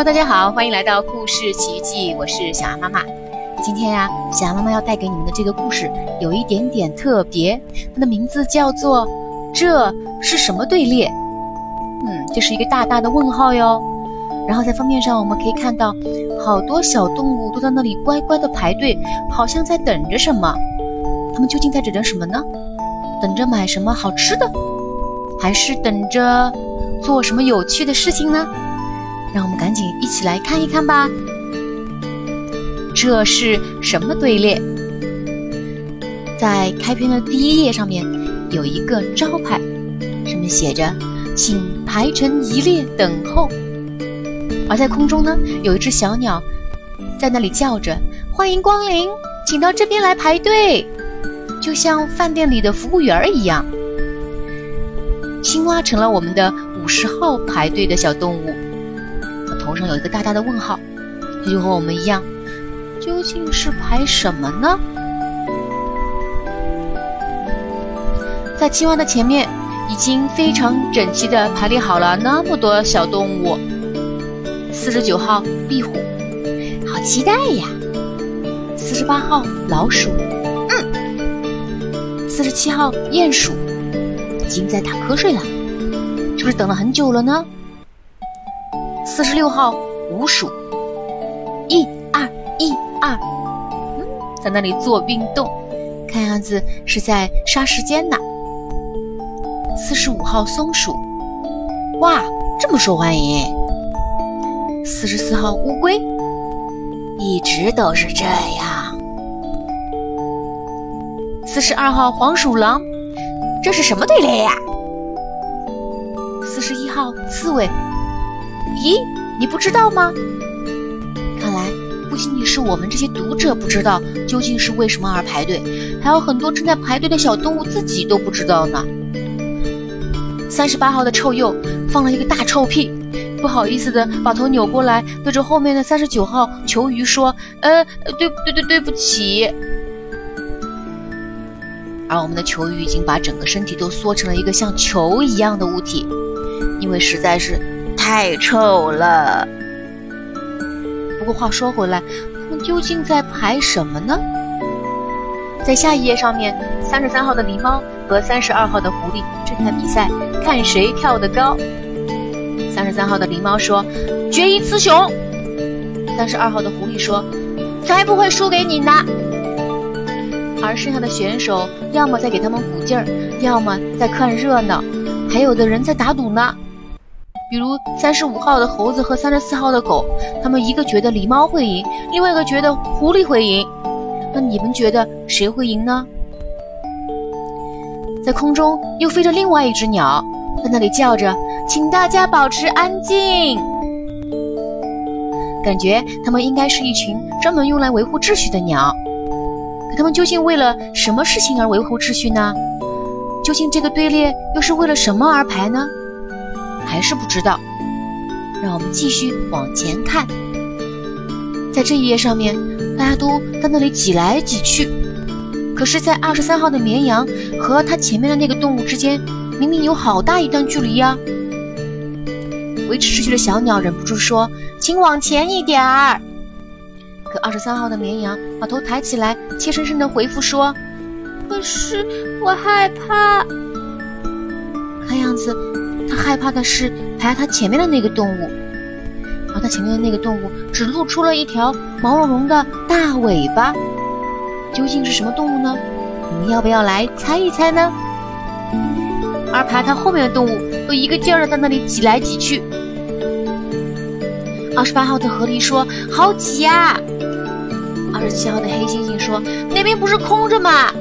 Hello，大家好，欢迎来到故事奇遇记，我是小羊妈妈。今天呀，小羊妈妈要带给你们的这个故事有一点点特别，它的名字叫做“这是什么队列？”嗯，这是一个大大的问号哟。然后在封面上我们可以看到，好多小动物都在那里乖乖的排队，好像在等着什么。它们究竟在等着什么呢？等着买什么好吃的，还是等着做什么有趣的事情呢？让我们赶紧一起来看一看吧。这是什么队列？在开篇的第一页上面有一个招牌，上面写着“请排成一列等候”。而在空中呢，有一只小鸟在那里叫着：“欢迎光临，请到这边来排队。”就像饭店里的服务员儿一样。青蛙成了我们的五十号排队的小动物。头上有一个大大的问号，它就和我们一样，究竟是排什么呢？在青蛙的前面，已经非常整齐的排列好了那么多小动物。四十九号壁虎，好期待呀！四十八号老鼠，嗯。四十七号鼹鼠，已经在打瞌睡了，是不是等了很久了呢？四十六号鼯鼠，一二一二，嗯，在那里做运动，看样子是在杀时间呢。四十五号松鼠，哇，这么受欢迎。四十四号乌龟，一直都是这样。四十二号黄鼠狼，这是什么队列呀？四十一号刺猬。咦，你不知道吗？看来不仅仅是我们这些读者不知道究竟是为什么而排队，还有很多正在排队的小动物自己都不知道呢。三十八号的臭鼬放了一个大臭屁，不好意思的把头扭过来，对着后面的三十九号球鱼说：“呃，对对对，对不起。”而我们的球鱼已经把整个身体都缩成了一个像球一样的物体，因为实在是。太臭了。不过话说回来，他们究竟在排什么呢？在下一页上面，三十三号的狸猫和三十二号的狐狸正在比赛，看谁跳得高。三十三号的狸猫说：“决一雌雄。”三十二号的狐狸说：“才不会输给你呢。”而剩下的选手要么在给他们鼓劲儿，要么在看热闹，还有的人在打赌呢。比如三十五号的猴子和三十四号的狗，他们一个觉得狸猫会赢，另外一个觉得狐狸会赢。那你们觉得谁会赢呢？在空中又飞着另外一只鸟，在那里叫着：“请大家保持安静。”感觉它们应该是一群专门用来维护秩序的鸟。可它们究竟为了什么事情而维护秩序呢？究竟这个队列又是为了什么而排呢？还是不知道，让我们继续往前看。在这一页上面，大家都在那里挤来挤去。可是，在二十三号的绵羊和它前面的那个动物之间，明明有好大一段距离呀。维持秩序的小鸟忍不住说：“请往前一点儿。”可二十三号的绵羊把头抬起来，怯生生地回复说：“可是我害怕。”看样子。害怕的是排他前面的那个动物，而他前面的那个动物只露出了一条毛茸茸的大尾巴，究竟是什么动物呢？你们要不要来猜一猜呢？而排他后面的动物都一个劲儿的在那里挤来挤去。二十八号的河狸说：“好挤呀！”二十七号的黑猩猩说：“那边不是空着吗？”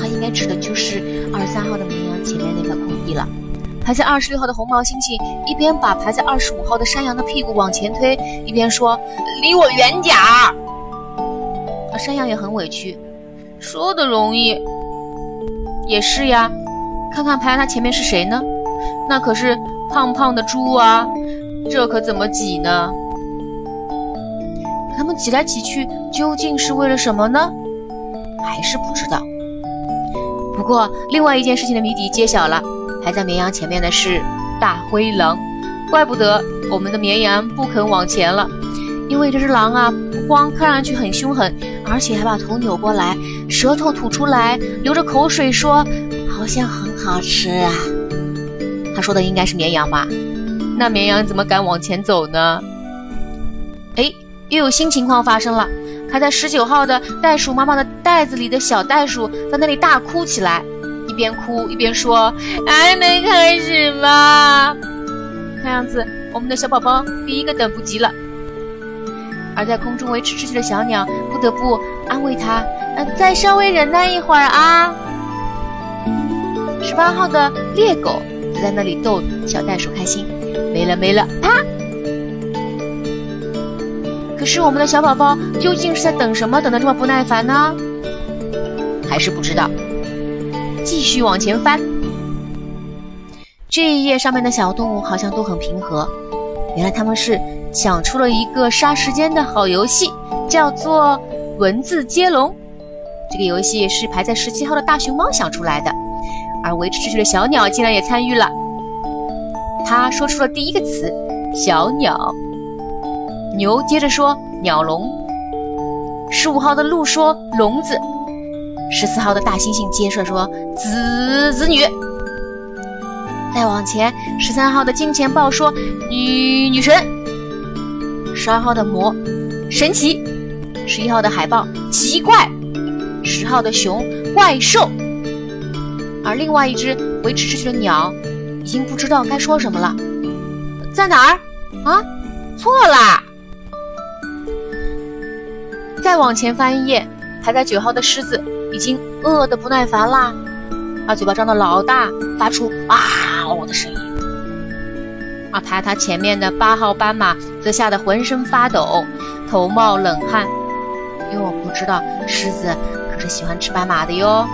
他应该指的就是二十三号的绵羊前面那块空地了。排在二十六号的红毛猩猩一边把排在二十五号的山羊的屁股往前推，一边说：“离我远点儿。”山羊也很委屈，说的容易，也是呀。看看排在他前面是谁呢？那可是胖胖的猪啊，这可怎么挤呢？他们挤来挤去，究竟是为了什么呢？还是不知道。不过，另外一件事情的谜底揭晓了。排在绵羊前面的是大灰狼，怪不得我们的绵羊不肯往前了，因为这只狼啊，不光看上去很凶狠，而且还把头扭过来，舌头吐出来，流着口水说：“好像很好吃啊。”他说的应该是绵羊吧？那绵羊怎么敢往前走呢？哎，又有新情况发生了。排在十九号的袋鼠妈妈的袋子里的小袋鼠在那里大哭起来，边哭一边说：“还没开始吗？”看样子我们的小宝宝第一个等不及了。而在空中维持秩序的小鸟不得不安慰他：“呃，再稍微忍耐一会儿啊。”十八号的猎狗就在那里逗小袋鼠开心：“没了没了，啪！”可是我们的小宝宝究竟是在等什么？等得这么不耐烦呢？还是不知道？继续往前翻，这一页上面的小动物好像都很平和。原来他们是想出了一个杀时间的好游戏，叫做文字接龙。这个游戏是排在十七号的大熊猫想出来的，而维持秩序的小鸟竟然也参与了。他说出了第一个词：小鸟。牛接着说：“鸟笼。”十五号的鹿说：“笼子。”十四号的大猩猩接着说：“子子女。”再往前，十三号的金钱豹说：“女女神。”十二号的魔神奇，十一号的海豹奇怪，十号的熊怪兽。而另外一只维持秩序的鸟已经不知道该说什么了，在哪儿啊？错啦！再往前翻一页，排在九号的狮子已经饿得不耐烦啦，把嘴巴张得老大，发出“啊哦”的声音。而排他前面的八号斑马则吓得浑身发抖，头冒冷汗，因为我不知道狮子可是喜欢吃斑马的哟。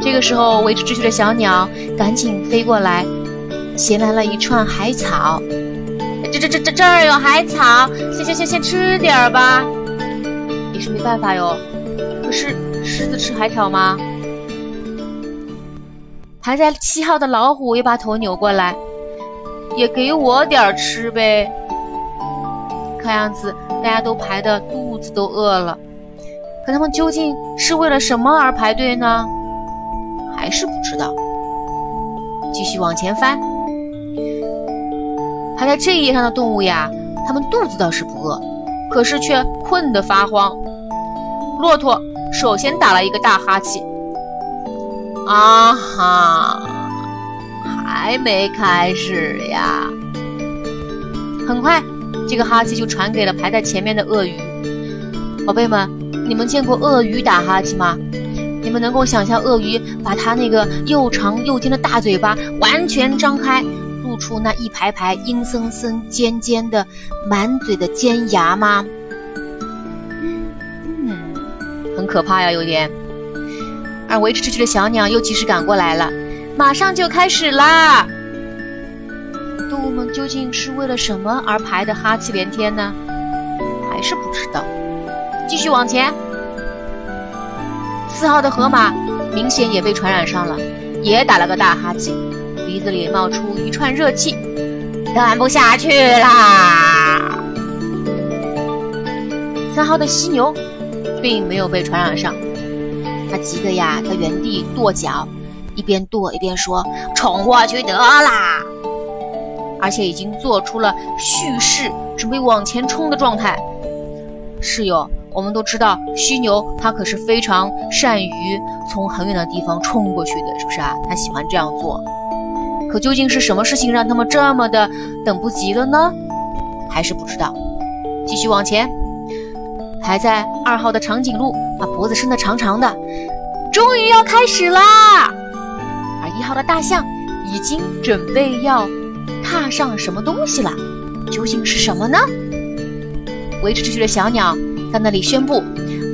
这个时候，维持秩序的小鸟赶紧飞过来，衔来了一串海草。这这这这这儿有海草，先先先先吃点儿吧。是没办法哟，可是狮子吃海草吗？排在七号的老虎也把头扭过来，也给我点吃呗。看样子大家都排的肚子都饿了，可他们究竟是为了什么而排队呢？还是不知道。继续往前翻，排在这一页上的动物呀，它们肚子倒是不饿，可是却困得发慌。骆驼首先打了一个大哈欠，啊哈，还没开始呀！很快，这个哈气就传给了排在前面的鳄鱼。宝贝们，你们见过鳄鱼打哈欠吗？你们能够想象鳄鱼把它那个又长又尖的大嘴巴完全张开，露出那一排排阴森森、尖尖的满嘴的尖牙吗？可怕呀，有点。而维持秩序的小鸟又及时赶过来了，马上就开始啦。动物们究竟是为了什么而排的哈气连天呢？还是不知道。继续往前，四号的河马明显也被传染上了，也打了个大哈气，鼻子里冒出一串热气，干不下去啦。三号的犀牛。并没有被传染上，他急得呀，在原地跺脚，一边跺一边说：“冲过去得啦！”而且已经做出了蓄势，准备往前冲的状态。是哟，我们都知道犀牛它可是非常善于从很远的地方冲过去的，是不是啊？它喜欢这样做。可究竟是什么事情让他们这么的等不及了呢？还是不知道。继续往前。排在二号的长颈鹿把脖子伸得长长的，终于要开始啦！而一号的大象已经准备要踏上什么东西了，究竟是什么呢？维持秩序的小鸟在那里宣布：“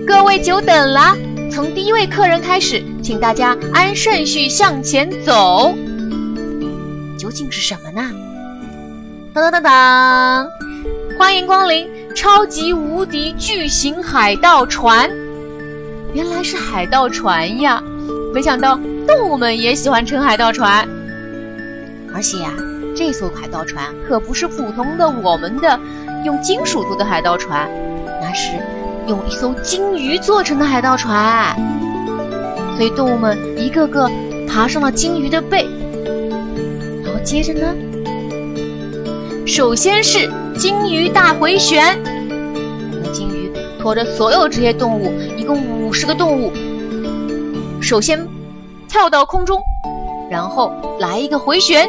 各位久等了，从第一位客人开始，请大家按顺序向前走。”究竟是什么呢？当当当当，欢迎光临！超级无敌巨型海盗船，原来是海盗船呀！没想到动物们也喜欢乘海盗船，而且呀，这艘海盗船可不是普通的我们的用金属做的海盗船，那是用一艘鲸鱼做成的海盗船。所以动物们一个个爬上了鲸鱼的背，然后接着呢，首先是金鱼大回旋，我们金鱼驮着所有这些动物，一共五十个动物，首先跳到空中，然后来一个回旋，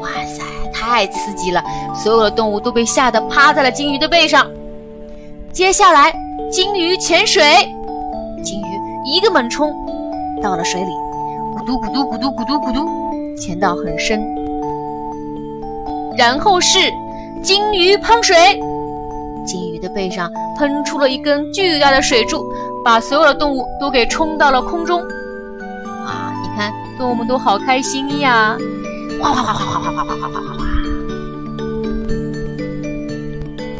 哇塞，太刺激了！所有的动物都被吓得趴在了金鱼的背上。接下来，金鱼潜水，金鱼一个猛冲。到了水里，咕嘟咕嘟咕嘟咕嘟咕嘟，潜到很深。然后是金鱼喷水，金鱼的背上喷出了一根巨大的水柱，把所有的动物都给冲到了空中。哇，你看动物们都好开心呀！哗哗哗哗哗哗哗哗哗哗哗。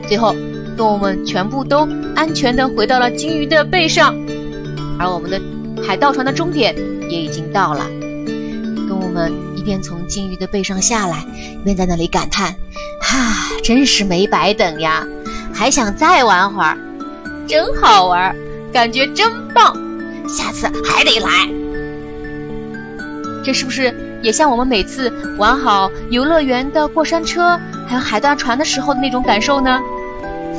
最后，动物们全部都安全的回到了金鱼的背上，而我们的。海盗船的终点也已经到了，动物们一边从金鱼的背上下来，一边在那里感叹：“哈，真是没白等呀！还想再玩会儿，真好玩，感觉真棒，下次还得来。”这是不是也像我们每次玩好游乐园的过山车，还有海盗船的时候的那种感受呢？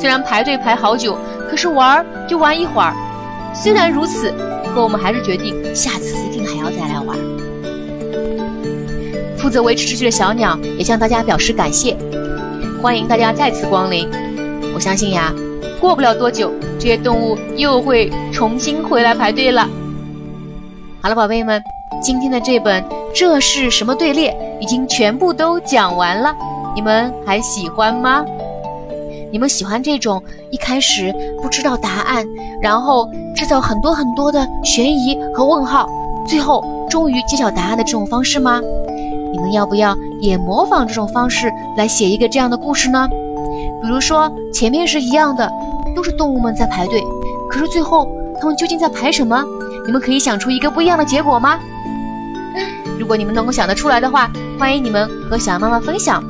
虽然排队排好久，可是玩就玩一会儿。虽然如此。可我们还是决定下次一定还要再来玩。则维持秩序的小鸟也向大家表示感谢，欢迎大家再次光临。我相信呀，过不了多久，这些动物又会重新回来排队了。好了，宝贝们，今天的这本《这是什么队列》已经全部都讲完了，你们还喜欢吗？你们喜欢这种一开始不知道答案，然后制造很多很多的悬疑和问号，最后终于揭晓答案的这种方式吗？你们要不要也模仿这种方式来写一个这样的故事呢？比如说前面是一样的，都是动物们在排队，可是最后他们究竟在排什么？你们可以想出一个不一样的结果吗？如果你们能够想得出来的话，欢迎你们和小羊妈妈分享。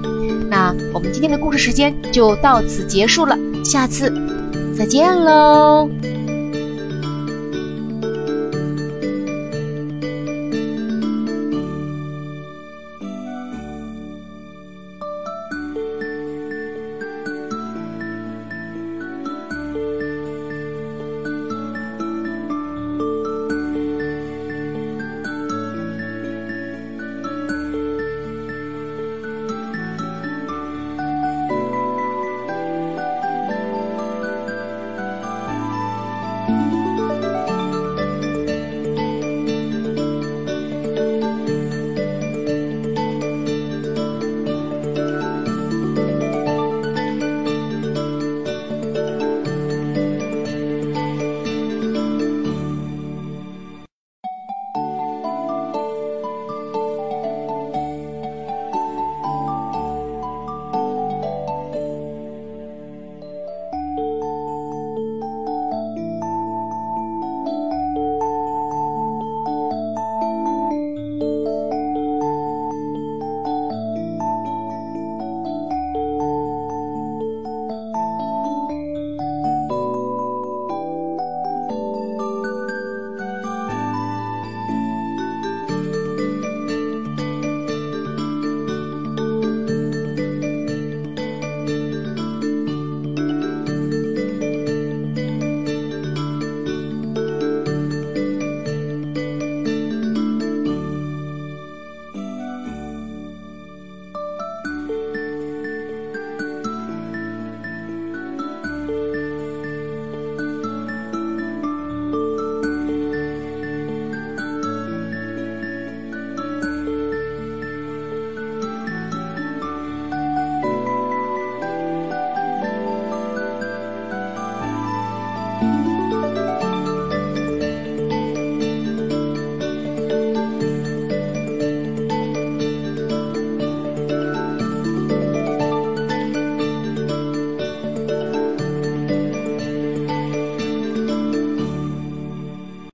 那我们今天的故事时间就到此结束了，下次再见喽。